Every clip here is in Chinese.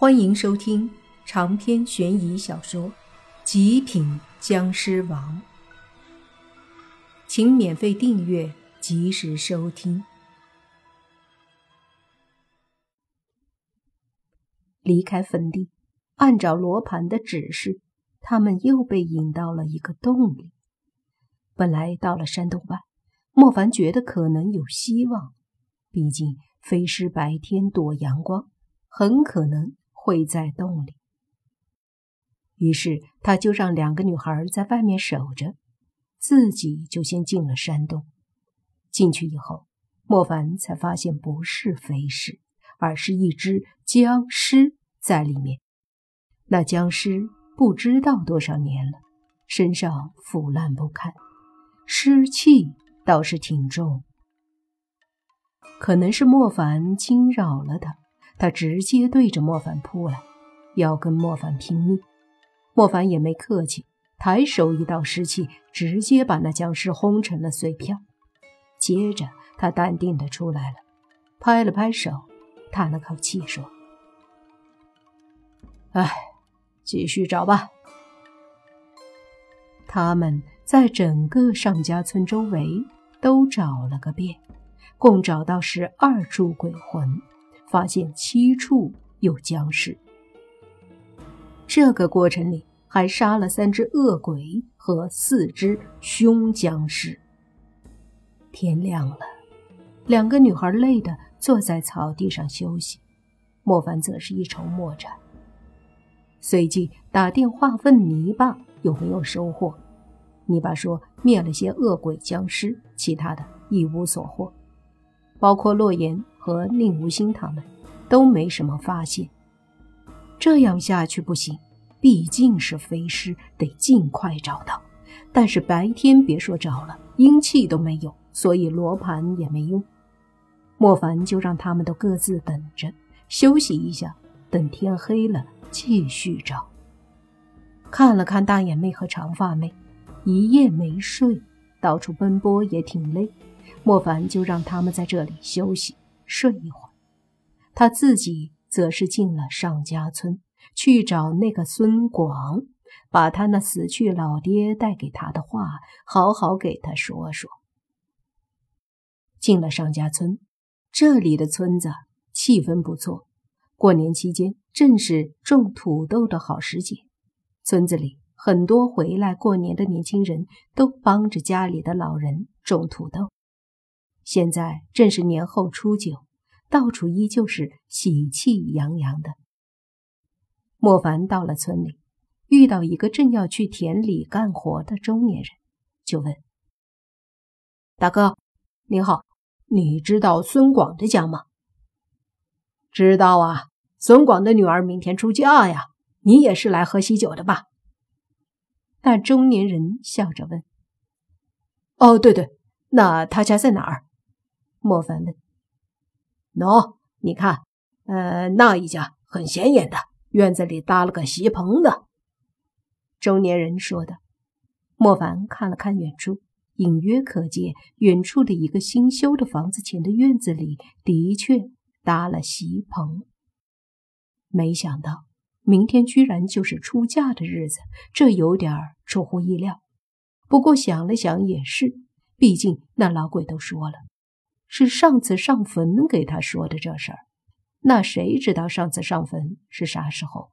欢迎收听长篇悬疑小说《极品僵尸王》，请免费订阅，及时收听。离开坟地，按照罗盘的指示，他们又被引到了一个洞里。本来到了山洞外，莫凡觉得可能有希望，毕竟飞尸白天躲阳光，很可能。会在洞里，于是他就让两个女孩在外面守着，自己就先进了山洞。进去以后，莫凡才发现不是飞尸，而是一只僵尸在里面。那僵尸不知道多少年了，身上腐烂不堪，尸气倒是挺重，可能是莫凡惊扰了他。他直接对着莫凡扑来，要跟莫凡拼命。莫凡也没客气，抬手一道湿气，直接把那僵尸轰成了碎片。接着，他淡定的出来了，拍了拍手，叹了口气说：“哎，继续找吧。”他们在整个上家村周围都找了个遍，共找到十二处鬼魂。发现七处有僵尸，这个过程里还杀了三只恶鬼和四只凶僵尸。天亮了，两个女孩累得坐在草地上休息，莫凡则是一筹莫展。随即打电话问泥巴有没有收获，泥巴说灭了些恶鬼僵尸，其他的一无所获，包括洛言。和宁无心他们都没什么发现，这样下去不行，毕竟是飞尸，得尽快找到。但是白天别说找了，阴气都没有，所以罗盘也没用。莫凡就让他们都各自等着，休息一下，等天黑了继续找。看了看大眼妹和长发妹，一夜没睡，到处奔波也挺累，莫凡就让他们在这里休息。睡一会儿，他自己则是进了尚家村去找那个孙广，把他那死去老爹带给他的话好好给他说说。进了尚家村，这里的村子气氛不错。过年期间正是种土豆的好时节，村子里很多回来过年的年轻人都帮着家里的老人种土豆。现在正是年后初九，到处依旧是喜气洋洋的。莫凡到了村里，遇到一个正要去田里干活的中年人，就问：“大哥，您好，你知道孙广的家吗？”“知道啊，孙广的女儿明天出嫁呀，你也是来喝喜酒的吧？”那中年人笑着问：“哦，对对，那他家在哪儿？”莫凡问：“喏，你看，呃，那一家很显眼的，院子里搭了个席棚的。”中年人说的。莫凡看了看远处，隐约可见远处的一个新修的房子前的院子里的确搭了席棚。没想到明天居然就是出嫁的日子，这有点出乎意料。不过想了想也是，毕竟那老鬼都说了。是上次上坟给他说的这事儿，那谁知道上次上坟是啥时候？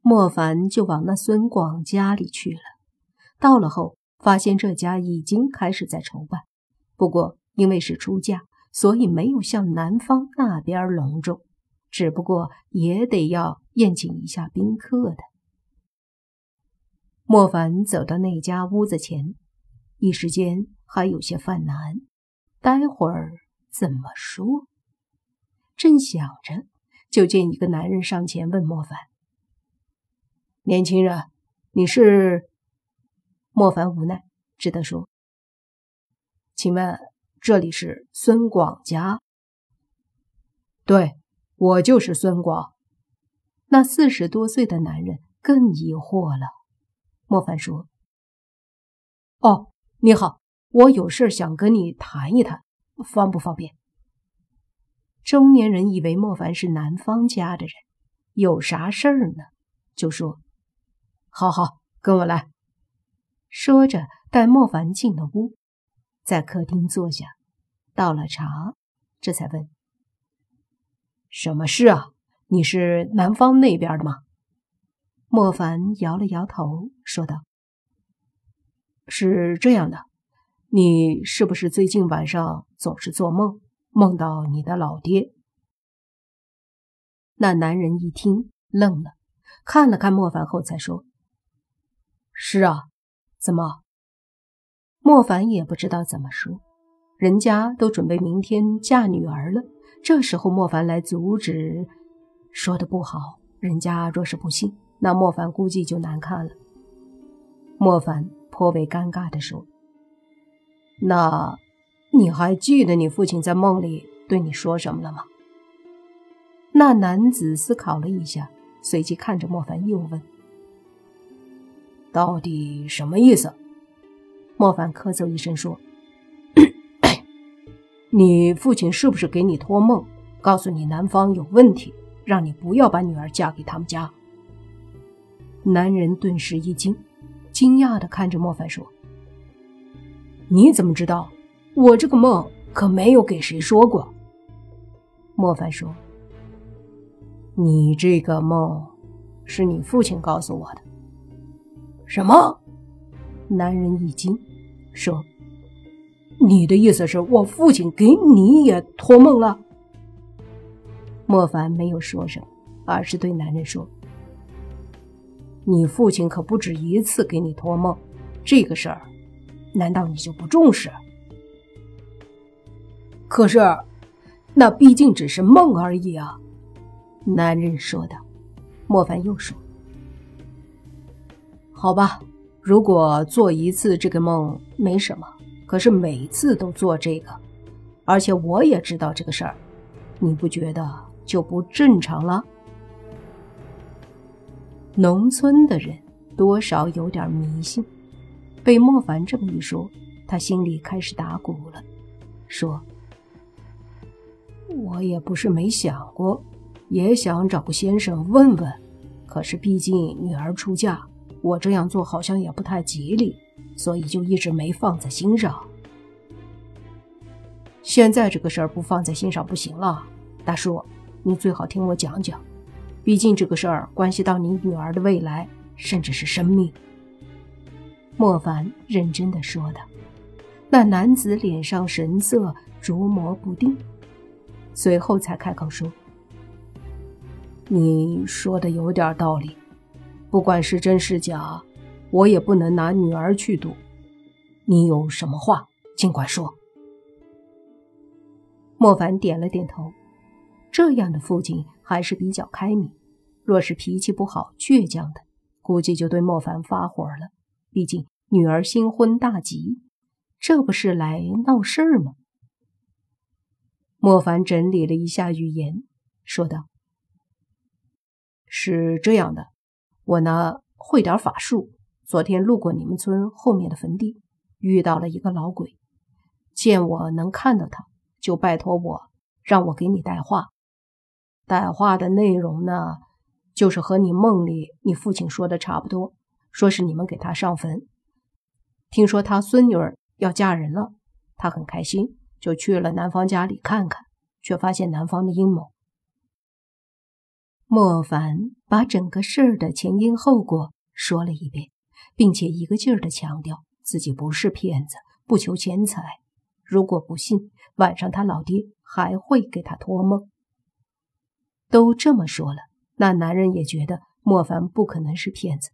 莫凡就往那孙广家里去了。到了后，发现这家已经开始在筹办，不过因为是出嫁，所以没有像南方那边隆重，只不过也得要宴请一下宾客的。莫凡走到那家屋子前，一时间还有些犯难。待会儿怎么说？正想着，就见一个男人上前问莫凡：“年轻人，你是？”莫凡无奈，只得说：“请问这里是孙广家？”“对，我就是孙广。”那四十多岁的男人更疑惑了。莫凡说：“哦，你好。”我有事想跟你谈一谈，方不方便？中年人以为莫凡是南方家的人，有啥事儿呢？就说：“好好，跟我来。”说着带莫凡进了屋，在客厅坐下，倒了茶，这才问：“什么事啊？你是南方那边的吗？”莫凡摇了摇头，说道：“是这样的，你是不是最近晚上总是做梦？”梦到你的老爹，那男人一听愣了，看了看莫凡后才说：“是啊，怎么？”莫凡也不知道怎么说，人家都准备明天嫁女儿了，这时候莫凡来阻止，说的不好。人家若是不信，那莫凡估计就难看了。莫凡颇为尴尬的说：“那。”你还记得你父亲在梦里对你说什么了吗？那男子思考了一下，随即看着莫凡又问：“到底什么意思？”莫凡咳嗽一声说：“ 你父亲是不是给你托梦，告诉你男方有问题，让你不要把女儿嫁给他们家？”男人顿时一惊，惊讶的看着莫凡说：“你怎么知道？”我这个梦可没有给谁说过。莫凡说：“你这个梦是你父亲告诉我的。”什么？男人一惊，说：“你的意思是我父亲给你也托梦了？”莫凡没有说什么，而是对男人说：“你父亲可不止一次给你托梦，这个事儿，难道你就不重视？”可是，那毕竟只是梦而已啊。”男人说道。莫凡又说：“好吧，如果做一次这个梦没什么，可是每次都做这个，而且我也知道这个事儿，你不觉得就不正常了？”农村的人多少有点迷信，被莫凡这么一说，他心里开始打鼓了，说。我也不是没想过，也想找个先生问问，可是毕竟女儿出嫁，我这样做好像也不太吉利，所以就一直没放在心上。现在这个事儿不放在心上不行了，大叔，你最好听我讲讲，毕竟这个事儿关系到你女儿的未来，甚至是生命。莫凡认真的说道，那男子脸上神色琢磨不定。随后才开口说：“你说的有点道理，不管是真是假，我也不能拿女儿去赌。你有什么话尽管说。”莫凡点了点头，这样的父亲还是比较开明。若是脾气不好、倔强的，估计就对莫凡发火了。毕竟女儿新婚大吉，这不是来闹事儿吗？莫凡整理了一下语言，说道：“是这样的，我呢会点法术。昨天路过你们村后面的坟地，遇到了一个老鬼，见我能看到他，就拜托我让我给你带话。带话的内容呢，就是和你梦里你父亲说的差不多，说是你们给他上坟。听说他孙女儿要嫁人了，他很开心。”就去了男方家里看看，却发现男方的阴谋。莫凡把整个事儿的前因后果说了一遍，并且一个劲儿的强调自己不是骗子，不求钱财。如果不信，晚上他老爹还会给他托梦。都这么说了，那男人也觉得莫凡不可能是骗子，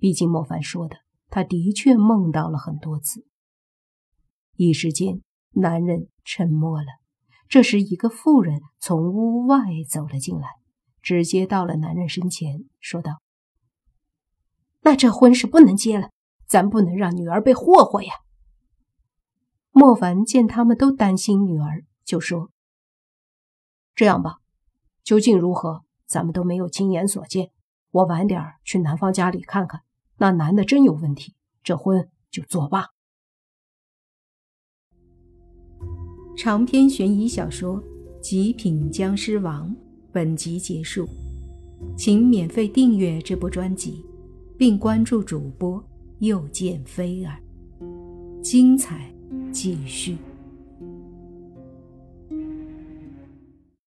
毕竟莫凡说的，他的确梦到了很多次。一时间。男人沉默了。这时，一个妇人从屋外走了进来，直接到了男人身前，说道：“那这婚是不能结了，咱不能让女儿被霍霍呀。”莫凡见他们都担心女儿，就说：“这样吧，究竟如何，咱们都没有亲眼所见。我晚点去男方家里看看，那男的真有问题，这婚就作罢。”长篇悬疑小说《极品僵尸王本集结束，请免费订阅这部专辑，并关注主播又见菲儿，精彩继续。